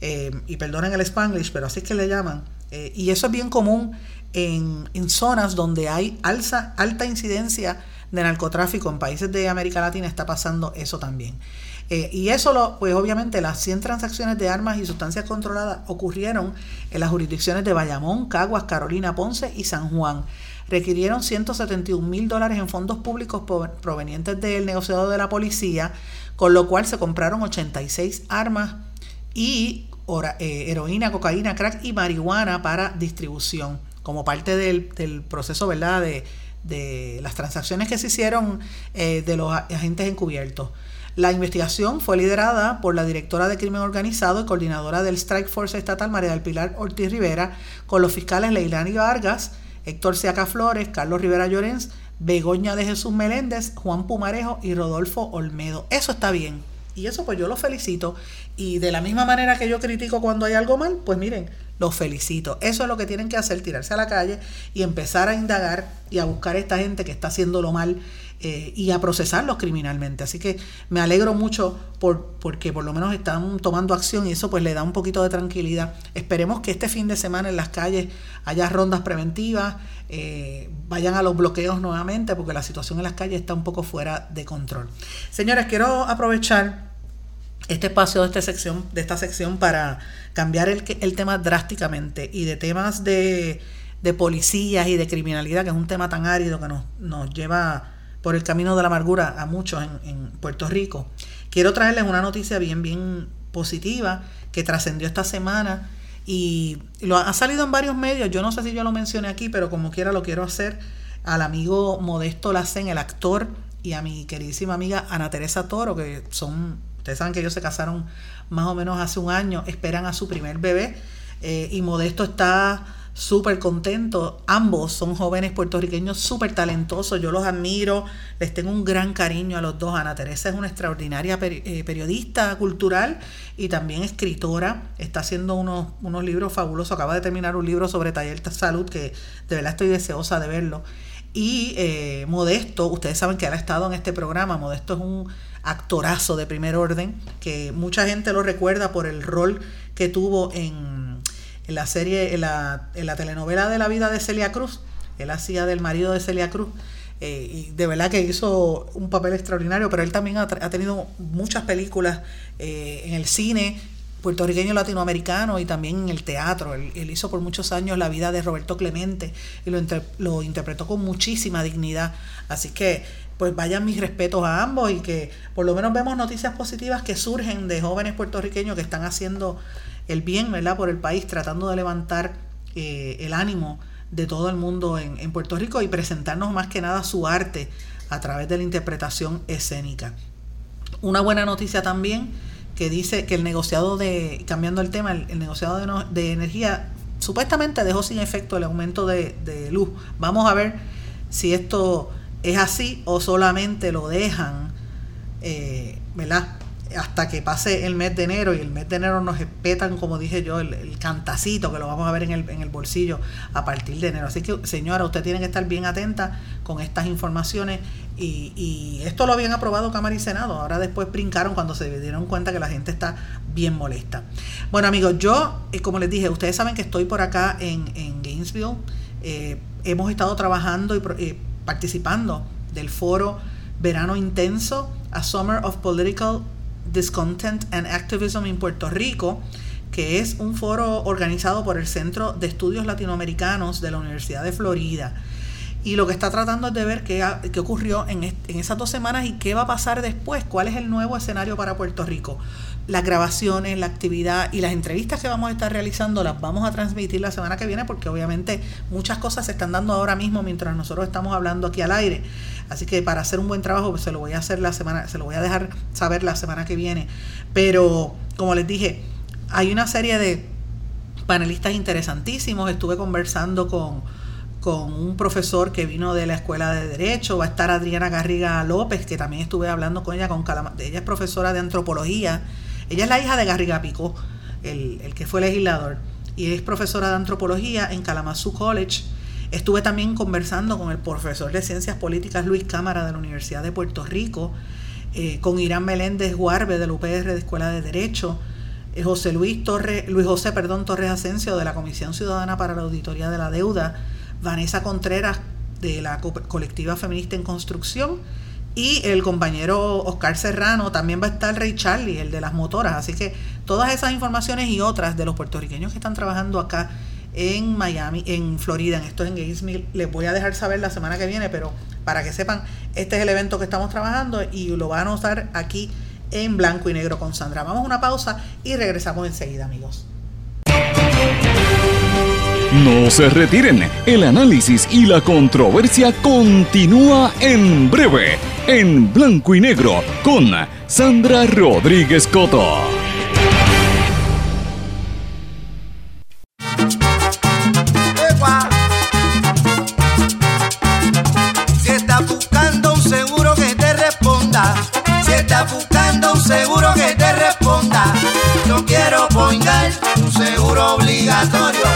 Eh, y perdonen el spanglish, pero así es que le llaman. Eh, y eso es bien común en, en zonas donde hay alza, alta incidencia de narcotráfico. En países de América Latina está pasando eso también. Eh, y eso, pues obviamente, las 100 transacciones de armas y sustancias controladas ocurrieron en las jurisdicciones de Bayamón, Caguas, Carolina, Ponce y San Juan. requirieron 171 mil dólares en fondos públicos provenientes del negociado de la policía, con lo cual se compraron 86 armas y eh, heroína, cocaína, crack y marihuana para distribución, como parte del, proceso ¿verdad? De, de, las transacciones que se hicieron eh, de los agentes encubiertos. La investigación fue liderada por la directora de crimen organizado y coordinadora del Strike Force estatal María del Pilar Ortiz Rivera, con los fiscales Leilani Vargas, Héctor Seaca Flores, Carlos Rivera Llorens, Begoña de Jesús Meléndez, Juan Pumarejo y Rodolfo Olmedo. Eso está bien. Y eso pues yo lo felicito. Y de la misma manera que yo critico cuando hay algo mal, pues miren, los felicito. Eso es lo que tienen que hacer, tirarse a la calle y empezar a indagar y a buscar a esta gente que está haciéndolo mal eh, y a procesarlos criminalmente. Así que me alegro mucho por, porque por lo menos están tomando acción y eso pues le da un poquito de tranquilidad. Esperemos que este fin de semana en las calles haya rondas preventivas, eh, vayan a los bloqueos nuevamente porque la situación en las calles está un poco fuera de control. Señores, quiero aprovechar este espacio de esta sección, de esta sección para cambiar el, tema drásticamente y de temas de, de policías y de criminalidad, que es un tema tan árido que nos, nos lleva por el camino de la amargura a muchos en, Puerto Rico. Quiero traerles una noticia bien, bien positiva que trascendió esta semana y lo ha salido en varios medios. Yo no sé si yo lo mencioné aquí, pero como quiera lo quiero hacer al amigo Modesto Lacen, el actor, y a mi queridísima amiga Ana Teresa Toro, que son, ustedes saben que ellos se casaron más o menos hace un año, esperan a su primer bebé, eh, y Modesto está súper contento. Ambos son jóvenes puertorriqueños súper talentosos. Yo los admiro, les tengo un gran cariño a los dos. Ana Teresa es una extraordinaria eh, periodista cultural y también escritora. Está haciendo unos, unos libros fabulosos. Acaba de terminar un libro sobre taller de salud que de verdad estoy deseosa de verlo. Y eh, Modesto, ustedes saben que ha estado en este programa. Modesto es un actorazo de primer orden que mucha gente lo recuerda por el rol que tuvo en en la serie, en la, en la telenovela de la vida de Celia Cruz. Él hacía del marido de Celia Cruz. Eh, y de verdad que hizo un papel extraordinario, pero él también ha, tenido muchas películas eh, en el cine puertorriqueño latinoamericano y también en el teatro. Él, hizo por muchos años la vida de Roberto Clemente y lo, lo interpretó con muchísima dignidad. Así que pues vayan mis respetos a ambos y que por lo menos vemos noticias positivas que surgen de jóvenes puertorriqueños que están haciendo el bien ¿verdad? por el país, tratando de levantar eh, el ánimo de todo el mundo en, Puerto Rico y presentarnos más que nada su arte a través de la interpretación escénica. Una buena noticia también que dice que el negociado de, cambiando el tema, el, negociado de, energía supuestamente dejó sin efecto el aumento de, de luz. Vamos a ver si esto es así o solamente lo dejan, eh, ¿verdad? Hasta que pase el mes de enero y el mes de enero nos espetan, como dije yo, el, cantacito que lo vamos a ver en el, en el bolsillo a partir de enero. Así que, señora, usted tiene que estar bien atenta con estas informaciones y, y esto lo habían aprobado Cámara y Senado. Ahora después brincaron cuando se dieron cuenta que la gente está bien molesta. Bueno, amigos, yo, eh, como les dije, ustedes saben que estoy por acá en, en Gainesville. Eh, hemos estado trabajando y eh, participando del foro Verano Intenso, a Summer of Political Discontent and Activism en Puerto Rico, que es un foro organizado por el Centro de Estudios Latinoamericanos de la Universidad de Florida. Y lo que está tratando es de ver qué, qué ocurrió en, en esas dos semanas y qué va a pasar después, cuál es el nuevo escenario para Puerto Rico las grabaciones, la actividad y las entrevistas que vamos a estar realizando las vamos a transmitir la semana que viene porque obviamente muchas cosas se están dando ahora mismo mientras nosotros estamos hablando aquí al aire. Así que para hacer un buen trabajo pues se lo voy a hacer la semana, se lo voy a dejar saber la semana que viene. Pero como les dije, hay una serie de panelistas interesantísimos. Estuve conversando con, con un profesor que vino de la Escuela de Derecho. Va a estar Adriana Garriga López, que también estuve hablando con ella. Con ella es profesora de antropología ella es la hija de Garriga Picó, el, el que fue legislador, y es profesora de antropología en Kalamazoo College. Estuve también conversando con el profesor de Ciencias Políticas Luis Cámara de la Universidad de Puerto Rico, eh, con Irán Meléndez Guarbe de la UPR de Escuela de Derecho, eh, José Luis Torres, Luis José perdón, Torres Asensio de la Comisión Ciudadana para la Auditoría de la Deuda, Vanessa Contreras de la colectiva feminista en construcción y el compañero Oscar Serrano, también va a estar Rey Charlie, el de las motoras. Así que todas esas informaciones y otras de los puertorriqueños que están trabajando acá en Miami, en Florida, en esto en Gainesville. Les voy a dejar saber la semana que viene, pero para que sepan, este es el evento que estamos trabajando y lo van a usar aquí en blanco y negro con Sandra. Vamos a una pausa y regresamos enseguida, amigos. No se retiren, el análisis y la controversia continúa en breve, en blanco y negro, con Sandra Rodríguez Coto. Si estás buscando un seguro que te responda, si estás buscando un seguro que te responda, yo quiero poingar un seguro obligatorio.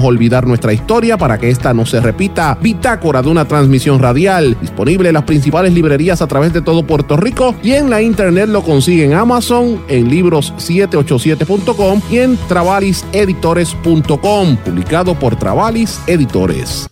olvidar nuestra historia para que esta no se repita. Bitácora de una transmisión radial, disponible en las principales librerías a través de todo Puerto Rico y en la internet lo consigue en Amazon, en libros787.com y en travaliseditores.com, publicado por Travalis Editores.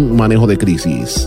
manejo de crisis.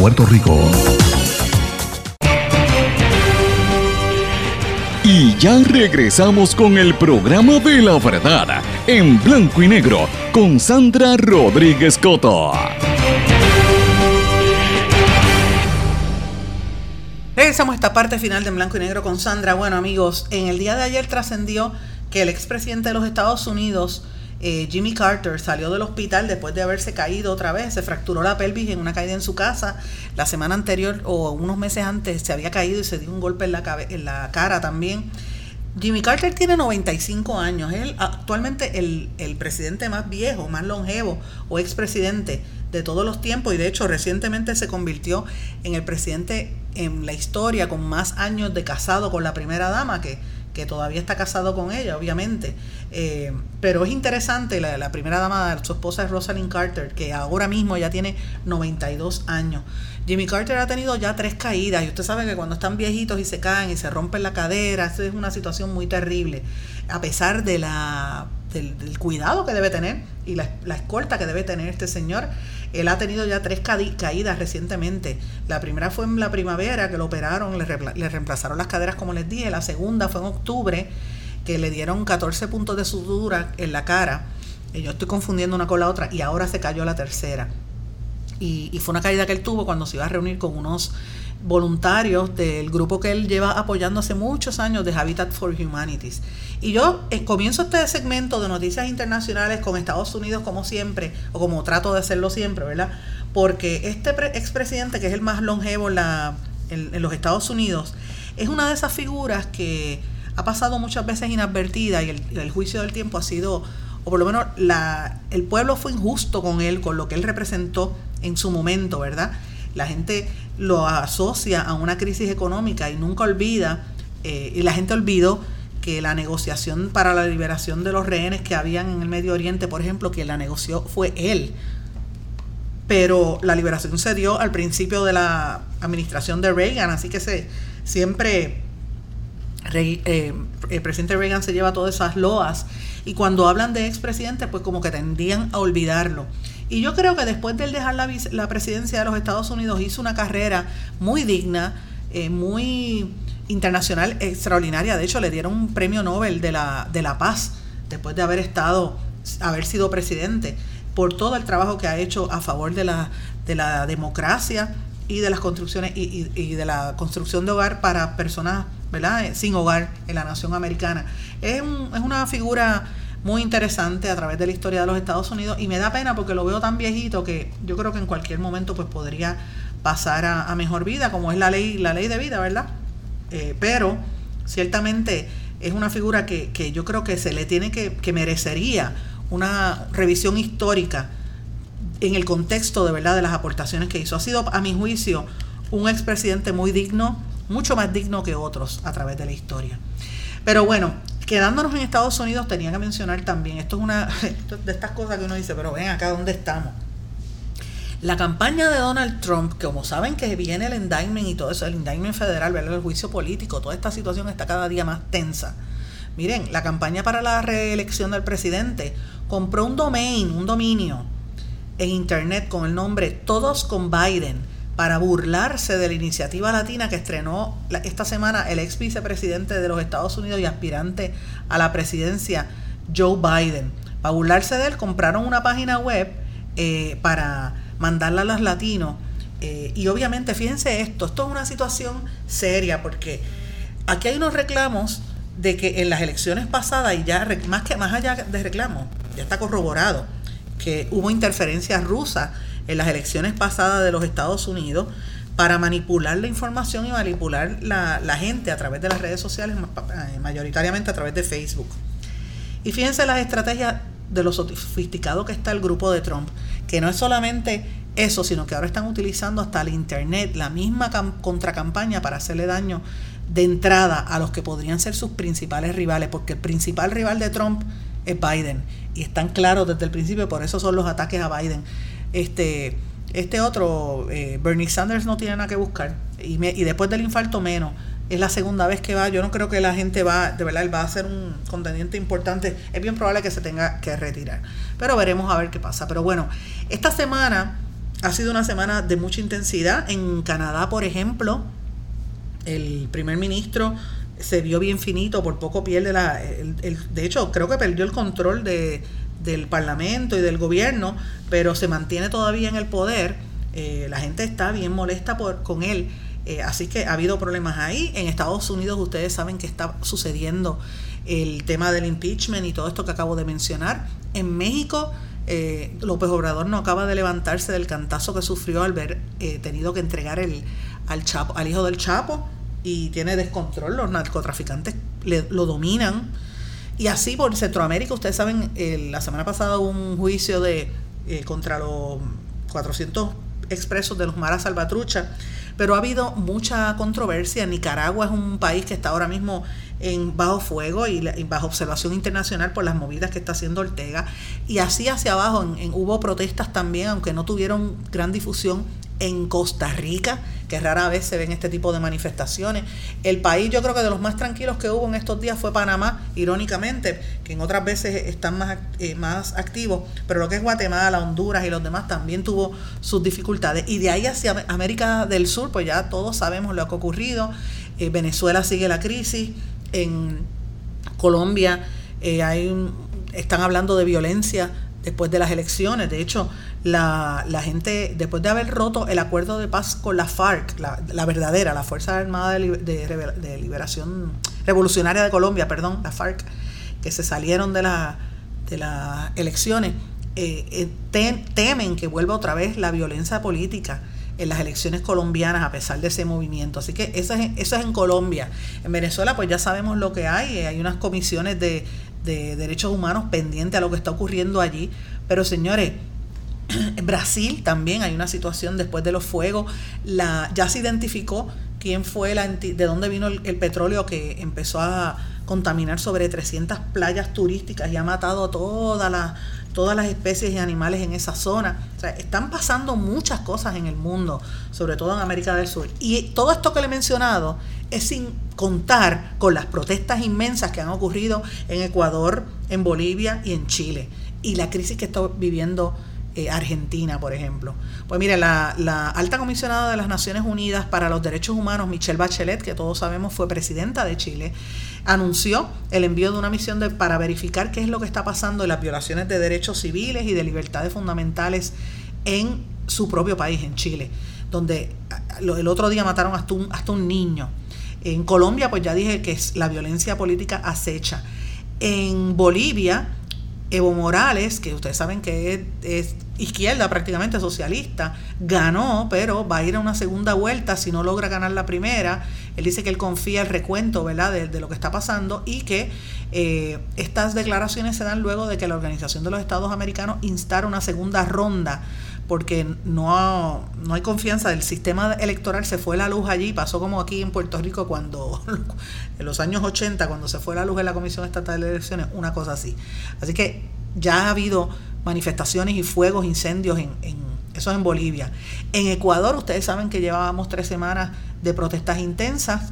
Rico. Y ya regresamos con el programa de la verdad en blanco y negro con Sandra Rodríguez Coto. Regresamos a esta parte final de En Blanco y Negro con Sandra. Bueno, amigos, en el día de ayer trascendió que el expresidente de los Estados Unidos, eh, Jimmy Carter, salió del hospital después de haberse caído otra vez. Se fracturó la pelvis en una caída en su casa. La semana anterior o unos meses antes se había caído y se dio un golpe en la, cabe- en la cara también. Jimmy Carter tiene 95 años. Es actualmente el, el presidente más viejo, más longevo o expresidente de todos los tiempos y de hecho recientemente se convirtió en el presidente en la historia con más años de casado con la primera dama que, que todavía está casado con ella, obviamente. Eh, pero es interesante, la, primera dama, su esposa es Rosalind Carter, que ahora mismo ya tiene 92 años. Jimmy Carter ha tenido ya tres caídas y usted sabe que cuando están viejitos y se caen y se rompen la cadera, eso es una situación muy terrible. a pesar de la, del, cuidado que debe tener y la, escolta que debe tener este señor, él ha tenido ya tres caídas recientemente. La primera fue en la primavera, que lo operaron, le, reemplazaron las caderas como les dije. La segunda fue en octubre, que le dieron 14 puntos de sutura en la cara. Y yo estoy confundiendo una con la otra. Y ahora se cayó la tercera. Y fue una caída que él tuvo cuando se iba a reunir con unos voluntarios del grupo que él lleva apoyando hace muchos años de Habitat for Humanities. Y yo eh, comienzo este segmento de noticias internacionales con Estados Unidos como siempre, o como trato de hacerlo siempre, ¿verdad? Porque este expresidente, que es el más longevo en, la, en, los Estados Unidos, es una de esas figuras que ha pasado muchas veces inadvertida y el, el juicio del tiempo ha sido, o por lo menos la, el pueblo fue injusto con él, con lo que él representó en su momento, ¿verdad? La gente lo asocia a una crisis económica y nunca olvida, eh, y la gente olvidó que la negociación para la liberación de los rehenes que habían en el Medio Oriente, por ejemplo, que la negoció fue él. Pero la liberación se dio al principio de la administración de Reagan, así que se siempre eh, el presidente Reagan se lleva todas esas loas y cuando hablan de expresidente, pues como que tendrían a olvidarlo. Y yo creo que después de él dejar la, la presidencia de los Estados Unidos hizo una carrera muy digna, eh, muy internacional, extraordinaria. De hecho, le dieron un premio Nobel de la, de la paz después de haber estado, haber sido presidente, por todo el trabajo que ha hecho a favor de la, de la democracia y de las construcciones y, y, de la construcción de hogar para personas ¿verdad? Eh, sin hogar en la nación americana. Es, es una figura muy interesante a través de la historia de los Estados Unidos y me da pena porque lo veo tan viejito que yo creo que en cualquier momento pues podría pasar a, mejor vida, como es la ley, la ley de vida, ¿verdad? Eh, pero ciertamente es una figura que, que, yo creo que se le tiene que, que merecería una revisión histórica en el contexto de verdad de las aportaciones que hizo. Ha sido, a mi juicio, un expresidente muy digno, mucho más digno que otros a través de la historia. Pero bueno, quedándonos en Estados Unidos, tenía que mencionar también, esto es una [laughs] de estas cosas que uno dice, pero ven acá, ¿dónde estamos? La campaña de Donald Trump, que como saben que viene el indictment y todo eso, el indictment federal, el juicio político, toda esta situación está cada día más tensa. Miren, la campaña para la reelección del presidente compró un domain, un dominio en internet con el nombre Todos con Biden para burlarse de la iniciativa latina que estrenó esta semana el ex vicepresidente de los Estados Unidos y aspirante a la presidencia, Joe Biden. Para burlarse de él, compraron una página web eh, para mandarla a los latinos. Eh, y obviamente, fíjense esto, esto es una situación seria porque aquí hay unos reclamos de que en las elecciones pasadas, y ya más, que, más allá de reclamos, ya está corroborado que hubo interferencias rusas en las elecciones pasadas de los Estados Unidos para manipular la información y manipular la, gente a través de las redes sociales, eh, mayoritariamente a través de Facebook. Y fíjense las estrategias de lo sofisticado que está el grupo de Trump, que no es solamente eso, sino que ahora están utilizando hasta el Internet, la misma contracampaña para hacerle daño de entrada a los que podrían ser sus principales rivales, porque el principal rival de Trump es Biden, y están claros desde el principio, por eso son los ataques a Biden. Este, este otro, eh, Bernie Sanders, no tiene nada que buscar. Y, y después del infarto, menos. Es la segunda vez que va. Yo no creo que la gente va, de verdad, él va a ser un contendiente importante. Es bien probable que se tenga que retirar. Pero veremos a ver qué pasa. Pero bueno, esta semana ha sido una semana de mucha intensidad. En Canadá, por ejemplo, el primer ministro se vio bien finito, por poco pierde la... de hecho, creo que perdió el control de, del Parlamento y del gobierno, pero se mantiene todavía en el poder. Eh, la gente está bien molesta por, con él. Eh, así que ha habido problemas ahí. En Estados Unidos ustedes saben que está sucediendo el tema del impeachment y todo esto que acabo de mencionar. En México, eh, López Obrador no acaba de levantarse del cantazo que sufrió al ver tenido que entregar el, al, Chapo, al hijo del Chapo y tiene descontrol. Los narcotraficantes le, lo dominan y así por Centroamérica, ustedes saben, la semana pasada hubo un juicio de eh, contra los 400 expresos de los Maras Salvatrucha, pero ha habido mucha controversia. Nicaragua es un país que está ahora mismo en bajo fuego y, bajo observación internacional por las movidas que está haciendo Ortega. Y así hacia abajo hubo protestas también, aunque no tuvieron gran difusión en Costa Rica, que rara vez se ven este tipo de manifestaciones. El país, yo creo que de los más tranquilos que hubo en estos días fue Panamá, irónicamente, que en otras veces están más, eh, más activos, pero lo que es Guatemala, Honduras y los demás también tuvo sus dificultades. Y de ahí hacia América del Sur, pues ya todos sabemos lo que ha ocurrido. Eh, Venezuela sigue la crisis, en Colombia eh, hay están hablando de violencia después de las elecciones. De hecho, la, la, gente, después de haber roto el acuerdo de paz con la FARC, la, verdadera, la Fuerza Armada de, de, Liberación Revolucionaria de Colombia, perdón, la FARC, que se salieron de, la, de las elecciones, eh, eh, temen que vuelva otra vez la violencia política en las elecciones colombianas a pesar de ese movimiento. Así que eso es, eso es en Colombia. En Venezuela pues ya sabemos lo que hay, hay unas comisiones de, de derechos humanos pendientes a lo que está ocurriendo allí. Pero señores, en Brasil también hay una situación después de los fuegos. La, ya se identificó quién fue la de dónde vino el, petróleo que empezó a contaminar sobre 300 playas turísticas y ha matado a todas las todas las especies y animales en esa zona. O sea, están pasando muchas cosas en el mundo, sobre todo en América del Sur. Y todo esto que le he mencionado es sin contar con las protestas inmensas que han ocurrido en Ecuador, en Bolivia y en Chile. Y la crisis que está viviendo eh, Argentina, por ejemplo. Pues mire, la, alta comisionada de las Naciones Unidas para los Derechos Humanos, Michelle Bachelet, que todos sabemos fue presidenta de Chile, anunció el envío de una misión de, para verificar qué es lo que está pasando en las violaciones de derechos civiles y de libertades fundamentales en su propio país, en Chile, donde el otro día mataron hasta un, hasta un niño. En Colombia, pues ya dije que es la violencia política acecha. En Bolivia, Evo Morales, que ustedes saben que es, izquierda prácticamente socialista, ganó, pero va a ir a una segunda vuelta si no logra ganar la primera. Él dice que él confía el recuento ¿verdad? De, lo que está pasando y que eh, estas declaraciones se dan luego de que la Organización de los Estados Americanos instara una segunda ronda porque no, no hay confianza del sistema electoral, se fue la luz allí, pasó como aquí en Puerto Rico cuando, [laughs] en los años 80, cuando se fue la luz en la Comisión Estatal de Elecciones, una cosa así. Así que ya ha habido manifestaciones y fuegos, incendios en, en eso es en Bolivia. En Ecuador, ustedes saben que llevábamos tres semanas de protestas intensas,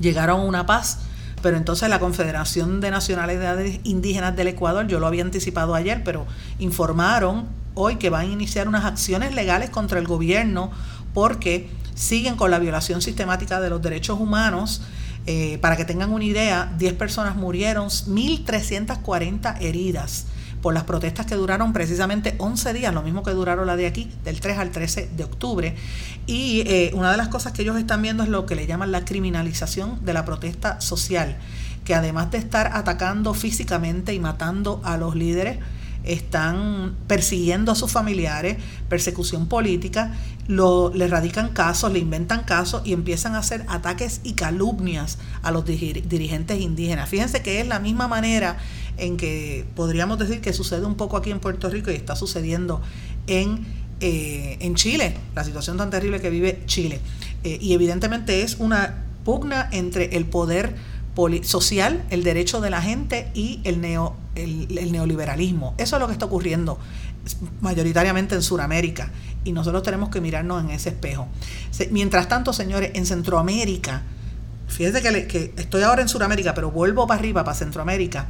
llegaron a una paz, pero entonces la Confederación de Nacionalidades Indígenas del Ecuador, yo lo había anticipado ayer, pero informaron hoy que van a iniciar unas acciones legales contra el gobierno porque siguen con la violación sistemática de los derechos humanos. Eh, para que tengan una idea, 10 personas murieron, 1.340 heridas por las protestas que duraron precisamente 11 días, lo mismo que duraron la de aquí, del 3 al 13 de octubre. Y eh, una de las cosas que ellos están viendo es lo que le llaman la criminalización de la protesta social, que además de estar atacando físicamente y matando a los líderes, están persiguiendo a sus familiares, persecución política, lo, le radican casos, le inventan casos y empiezan a hacer ataques y calumnias a los dirigentes indígenas. Fíjense que es la misma manera en que podríamos decir que sucede un poco aquí en Puerto Rico y está sucediendo en, eh, en Chile, la situación tan terrible que vive Chile. Eh, y evidentemente es una pugna entre el poder social, el derecho de la gente y el, neo, el, neoliberalismo. Eso es lo que está ocurriendo mayoritariamente en Sudamérica y nosotros tenemos que mirarnos en ese espejo. Mientras tanto, señores, en Centroamérica, fíjense que, estoy ahora en Sudamérica, pero vuelvo para arriba, para Centroamérica,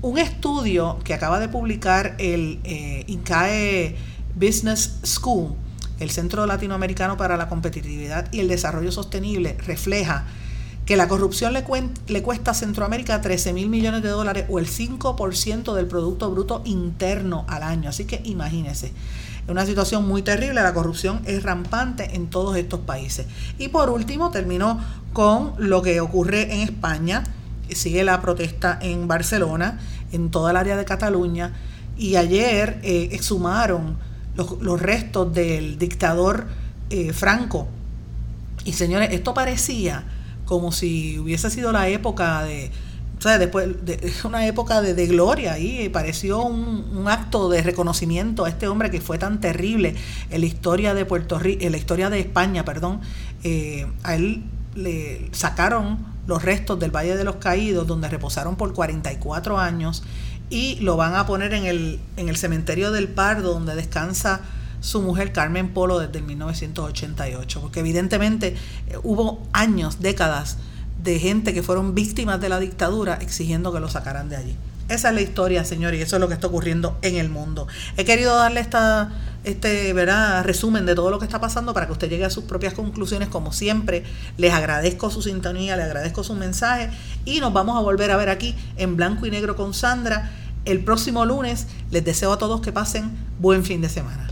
un estudio que acaba de publicar el eh, INCAE Business School, el Centro Latinoamericano para la Competitividad y el Desarrollo Sostenible, refleja que la corrupción le, cuesta a Centroamérica 13 mil millones de dólares o el 5% del Producto Bruto Interno al año. Así que imagínense, es una situación muy terrible, la corrupción es rampante en todos estos países. Y por último, terminó con lo que ocurre en España, sigue la protesta en Barcelona, en toda el área de Cataluña, y ayer eh, exhumaron los, restos del dictador eh, Franco. Y señores, esto parecía como si hubiese sido la época de, o sea, después de [laughs] una época de, gloria y pareció un, acto de reconocimiento a este hombre que fue tan terrible en la historia de Puerto Rico, en la historia de España, perdón, eh, a él le sacaron los restos del Valle de los Caídos, donde reposaron por 44 años, y lo van a poner en el, en el cementerio del Pardo, donde descansa su mujer Carmen Polo desde 1988, porque evidentemente eh, hubo años, décadas de gente que fueron víctimas de la dictadura exigiendo que lo sacaran de allí. Esa es la historia, señor, y eso es lo que está ocurriendo en el mundo. He querido darle esta, este ¿verdad? resumen de todo lo que está pasando para que usted llegue a sus propias conclusiones. Como siempre, les agradezco su sintonía, les agradezco su mensaje y nos vamos a volver a ver aquí en blanco y negro con Sandra el próximo lunes. Les deseo a todos que pasen buen fin de semana.